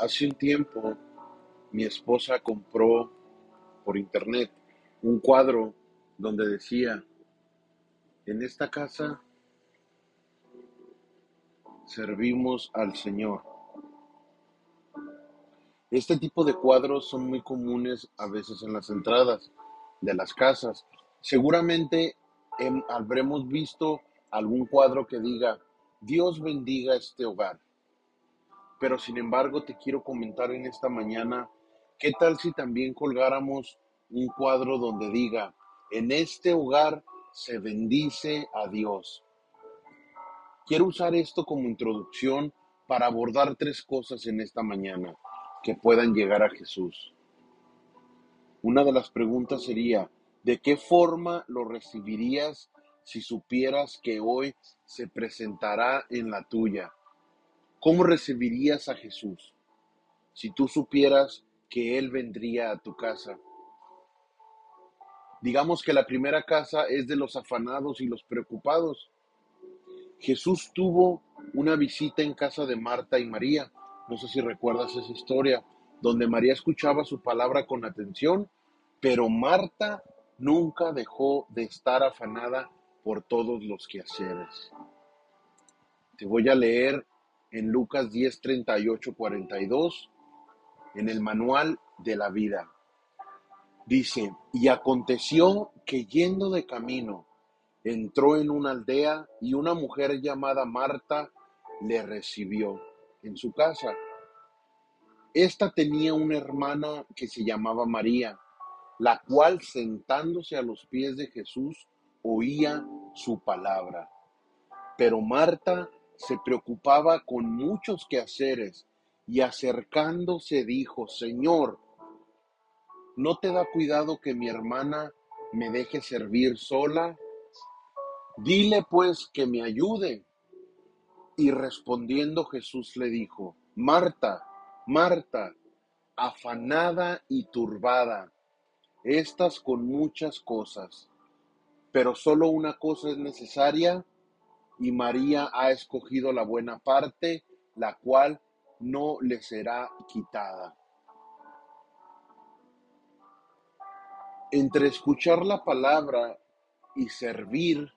Hace un tiempo mi esposa compró por internet un cuadro donde decía, en esta casa servimos al Señor. Este tipo de cuadros son muy comunes a veces en las entradas de las casas. Seguramente habremos visto algún cuadro que diga, Dios bendiga este hogar. Pero sin embargo te quiero comentar en esta mañana, ¿qué tal si también colgáramos un cuadro donde diga, en este hogar se bendice a Dios? Quiero usar esto como introducción para abordar tres cosas en esta mañana que puedan llegar a Jesús. Una de las preguntas sería, ¿de qué forma lo recibirías si supieras que hoy se presentará en la tuya? ¿Cómo recibirías a Jesús si tú supieras que Él vendría a tu casa? Digamos que la primera casa es de los afanados y los preocupados. Jesús tuvo una visita en casa de Marta y María. No sé si recuerdas esa historia, donde María escuchaba su palabra con atención, pero Marta nunca dejó de estar afanada por todos los quehaceres. Te voy a leer en Lucas 10, 38, 42, en el manual de la vida. Dice, y aconteció que yendo de camino, entró en una aldea y una mujer llamada Marta le recibió en su casa. Esta tenía una hermana que se llamaba María, la cual sentándose a los pies de Jesús oía su palabra. Pero Marta se preocupaba con muchos quehaceres y acercándose dijo, Señor, ¿no te da cuidado que mi hermana me deje servir sola? Dile pues que me ayude. Y respondiendo Jesús le dijo, Marta, Marta, afanada y turbada, estás con muchas cosas, pero solo una cosa es necesaria y María ha escogido la buena parte, la cual no le será quitada. Entre escuchar la palabra y servir,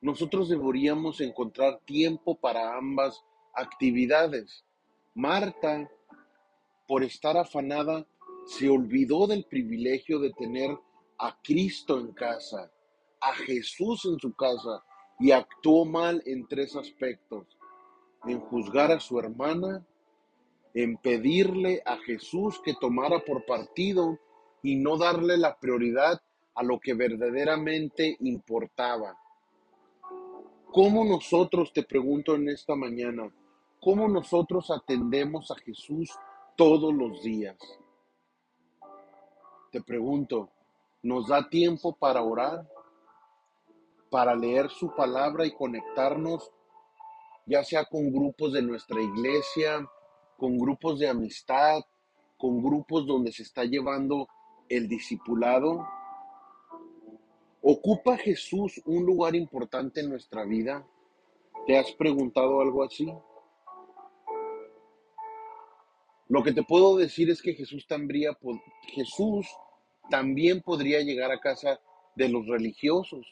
nosotros deberíamos encontrar tiempo para ambas actividades. Marta, por estar afanada, se olvidó del privilegio de tener a Cristo en casa, a Jesús en su casa, y actuó mal en tres aspectos. En juzgar a su hermana, en pedirle a Jesús que tomara por partido y no darle la prioridad a lo que verdaderamente importaba. ¿Cómo nosotros, te pregunto en esta mañana, cómo nosotros atendemos a Jesús todos los días? Te pregunto, ¿nos da tiempo para orar? Para leer su palabra y conectarnos, ya sea con grupos de nuestra iglesia, con grupos de amistad, con grupos donde se está llevando el discipulado. ¿Ocupa Jesús un lugar importante en nuestra vida? ¿Te has preguntado algo así? Lo que te puedo decir es que Jesús también, Jesús también podría llegar a casa de los religiosos.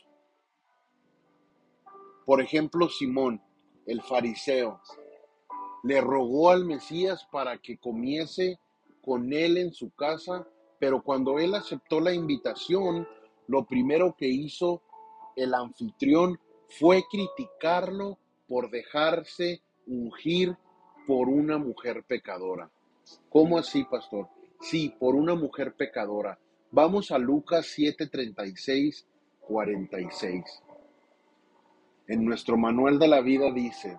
Por ejemplo, Simón, el fariseo, le rogó al Mesías para que comiese con él en su casa, pero cuando él aceptó la invitación, lo primero que hizo el anfitrión fue criticarlo por dejarse ungir por una mujer pecadora. ¿Cómo así, pastor? Sí, por una mujer pecadora. Vamos a Lucas 7:36, 46 en nuestro manual de la vida dice,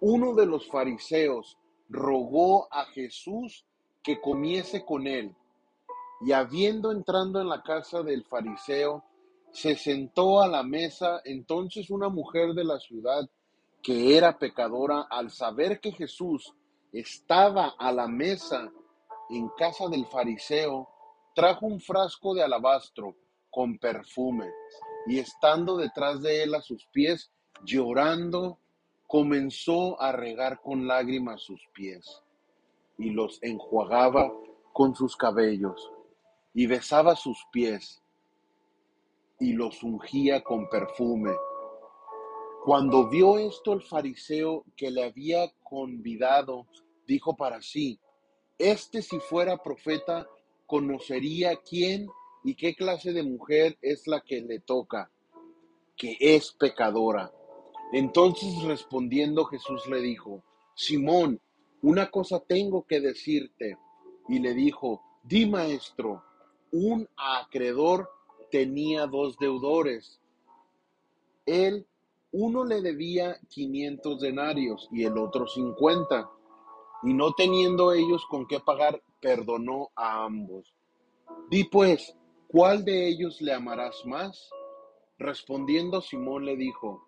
uno de los fariseos rogó a Jesús que comiese con él, y habiendo entrando en la casa del fariseo, se sentó a la mesa, entonces una mujer de la ciudad que era pecadora, al saber que Jesús estaba a la mesa en casa del fariseo, trajo un frasco de alabastro con perfume y estando detrás de él a sus pies, llorando, comenzó a regar con lágrimas sus pies, y los enjuagaba con sus cabellos, y besaba sus pies, y los ungía con perfume. Cuando vio esto el fariseo que le había convidado, dijo para sí, este si fuera profeta, conocería quién y qué clase de mujer es la que le toca, que es pecadora. Entonces respondiendo Jesús le dijo, Simón, una cosa tengo que decirte. Y le dijo, di maestro, un acreedor tenía dos deudores. Él, uno le debía quinientos denarios y el otro cincuenta. Y no teniendo ellos con qué pagar, perdonó a ambos. Di pues, ¿cuál de ellos le amarás más? Respondiendo Simón le dijo,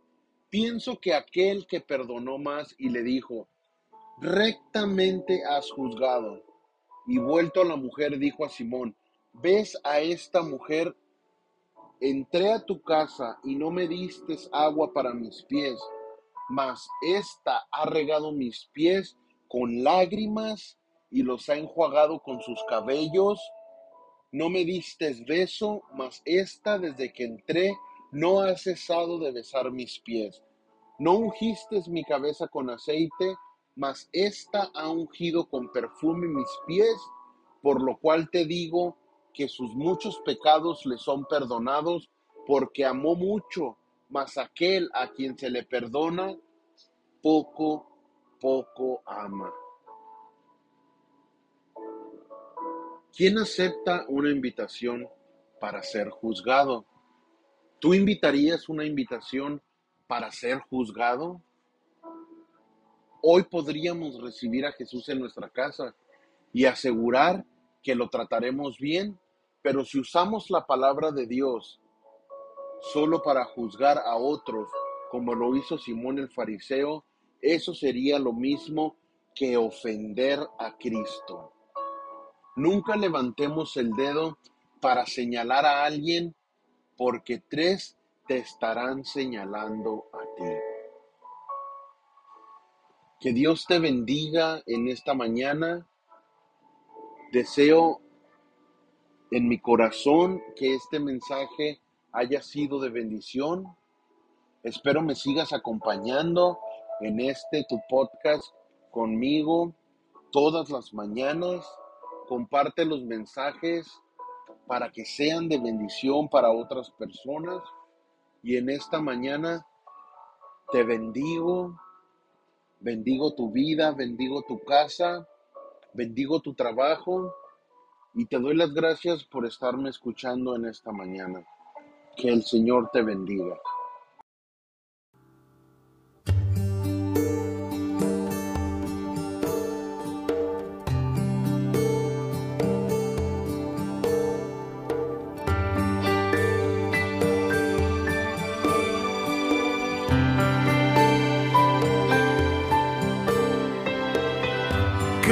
pienso que aquel que perdonó más y le dijo, rectamente has juzgado. Y vuelto a la mujer dijo a Simón, ¿ves a esta mujer? Entré a tu casa y no me diste agua para mis pies, mas ésta ha regado mis pies con lágrimas y los ha enjuagado con sus cabellos. No me diste beso, mas ésta desde que entré no ha cesado de besar mis pies. No ungiste mi cabeza con aceite, mas ésta ha ungido con perfume mis pies, por lo cual te digo que sus muchos pecados le son perdonados, porque amó mucho, mas aquel a quien se le perdona, poco, poco ama. ¿Quién acepta una invitación para ser juzgado? ¿Tú invitarías una invitación para ser juzgado? Hoy podríamos recibir a Jesús en nuestra casa y asegurar que lo trataremos bien, pero si usamos la palabra de Dios solo para juzgar a otros, como lo hizo Simón el fariseo, eso sería lo mismo que ofender a Cristo. Nunca levantemos el dedo para señalar a alguien porque tres te estarán señalando a ti. Que Dios te bendiga en esta mañana. Deseo en mi corazón que este mensaje haya sido de bendición. Espero me sigas acompañando en este tu podcast conmigo todas las mañanas. Comparte los mensajes para que sean de bendición para otras personas. Y en esta mañana te bendigo Bendigo tu vida, bendigo tu casa, bendigo tu trabajo y te doy las gracias por estarme escuchando en esta mañana. Que el Señor te bendiga.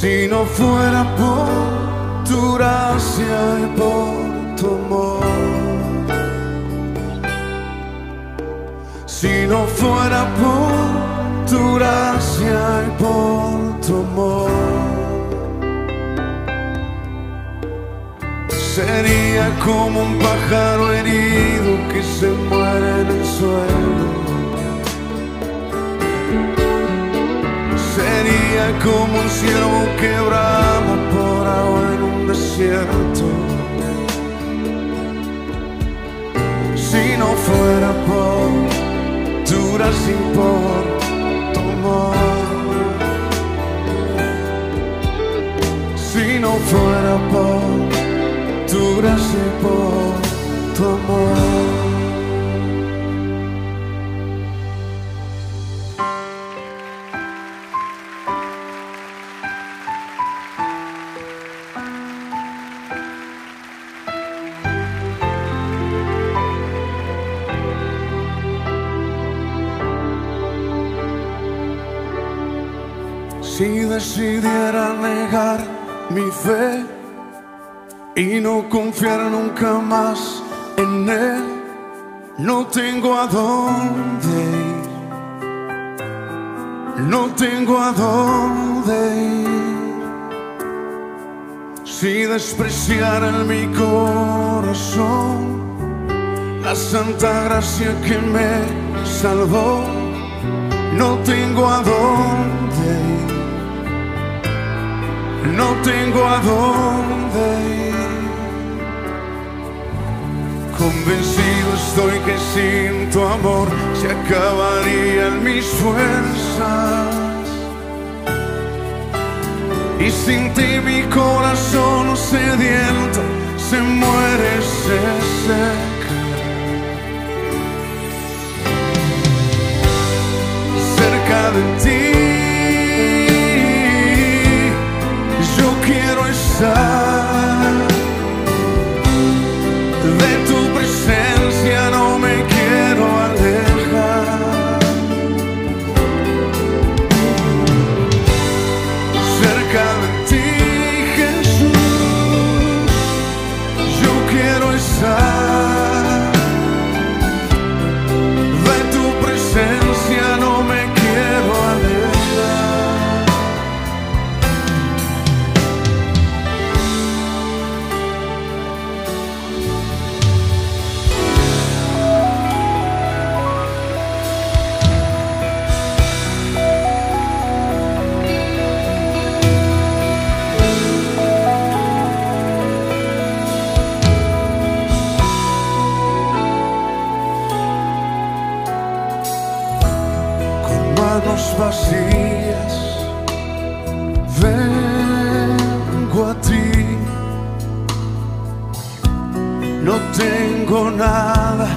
Si no fuera por tu gracia y por tu amor. Si no fuera por tu gracia y por tu amor. Sería como un pájaro herido que se muere en el suelo. Sería como un ciervo que brama por agua en un desierto. Si no fuera por gracia y por tu amor. Si no fuera por gracia y por tu amor. Si decidiera negar mi fe y no confiar nunca más en Él, no tengo a dónde ir. No tengo a dónde ir. Si despreciara en mi corazón la santa gracia que me salvó, no tengo a dónde No tengo a dónde ir. Convencido estoy que sin tu amor se acabarían mis fuerzas. Y sin ti mi corazón sediento se muere, se seca. Cerca de ti quiero manos vacías vengo a ti. No tengo nada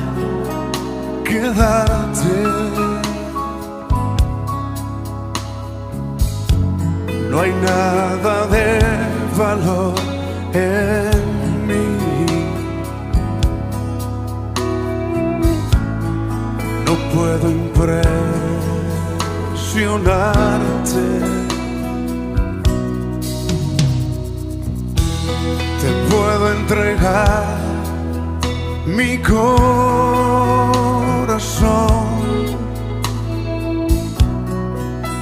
que darte. No hay nada de valor en mí. No puedo Te puedo entregar mi corazón,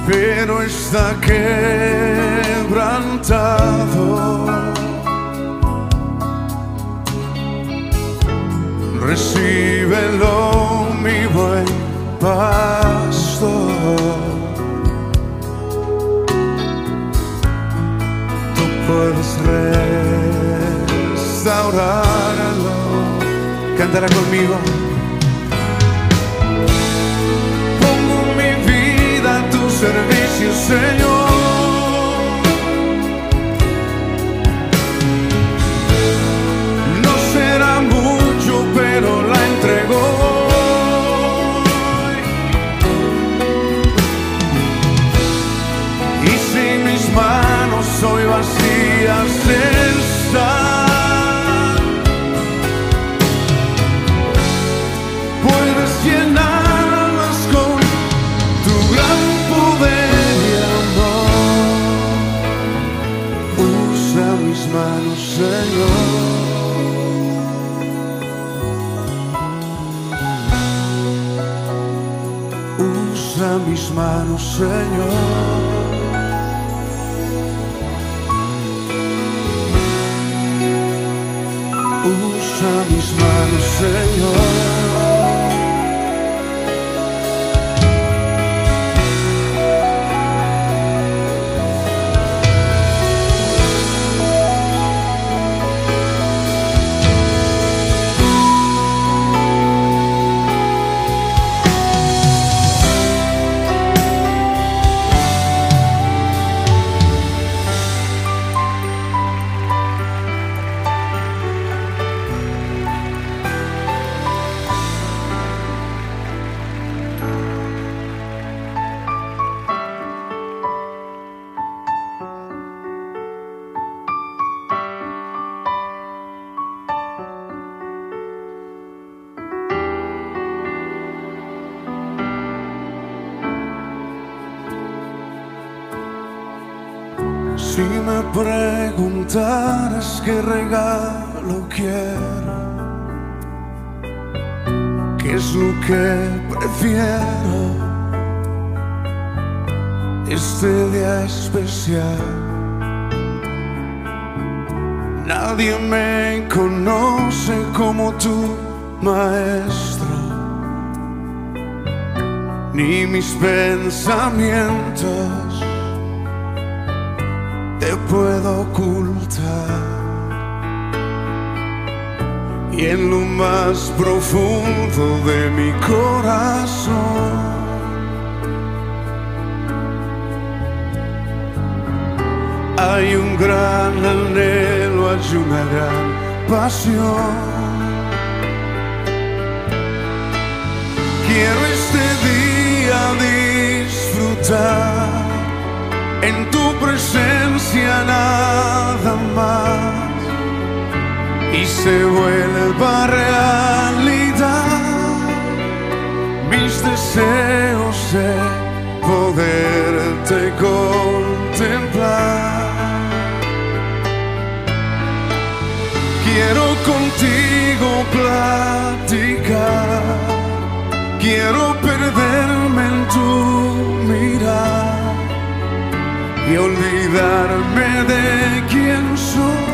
pero está quebrantado. Recíbelo, mi buen. Restaurarlo. Cántala conmigo. Pongo mi vida a tu servicio, Señor. Manos, Señor. Me preguntaras qué regalo quiero, qué es lo que prefiero, este día especial. Nadie me conoce como tú, maestro, ni mis pensamientos te puedo ocultar. Y en lo más profundo de mi corazón hay un gran anhelo, hay una gran pasión. Quiero este día disfrutar en tu presencia nada más. Y se vuelva realidad. Mis deseos de poderte contemplar. Quiero contigo platicar, quiero perderme en tu y olvidarme de quién soy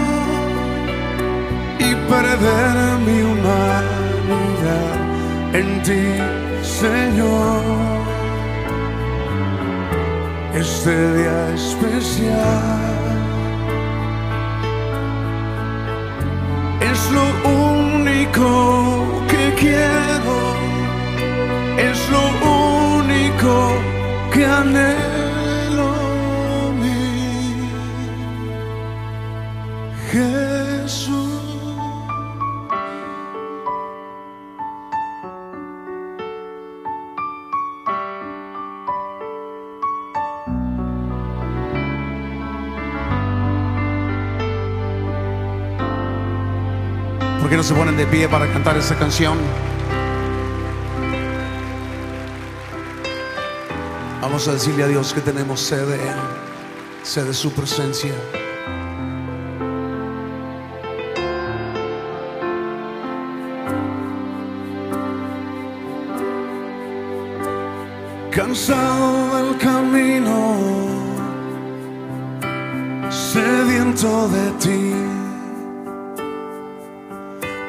y perder mi humanidad en ti, Señor. Este día especial es lo único que quiero, es lo único que anhelo. Se ponen de pie para cantar esa canción? Vamos a decirle a Dios que tenemos sed de Él, sed de su presencia. Cansado del camino, sediento de ti.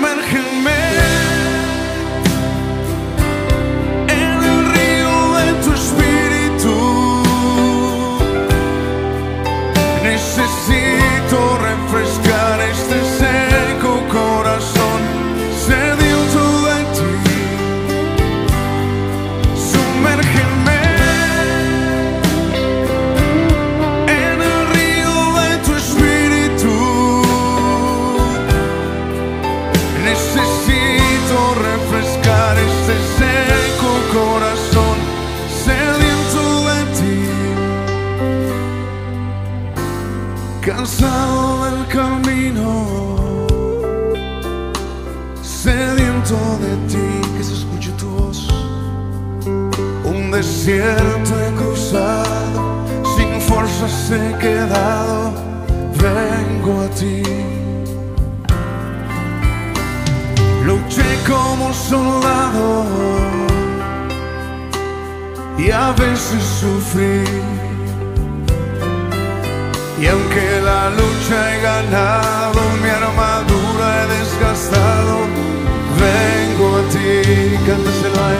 Sumérgeme en y a veces sufrir. Y aunque la lucha he ganado, mi armadura he desgastado, vengo a ti, cánteselo a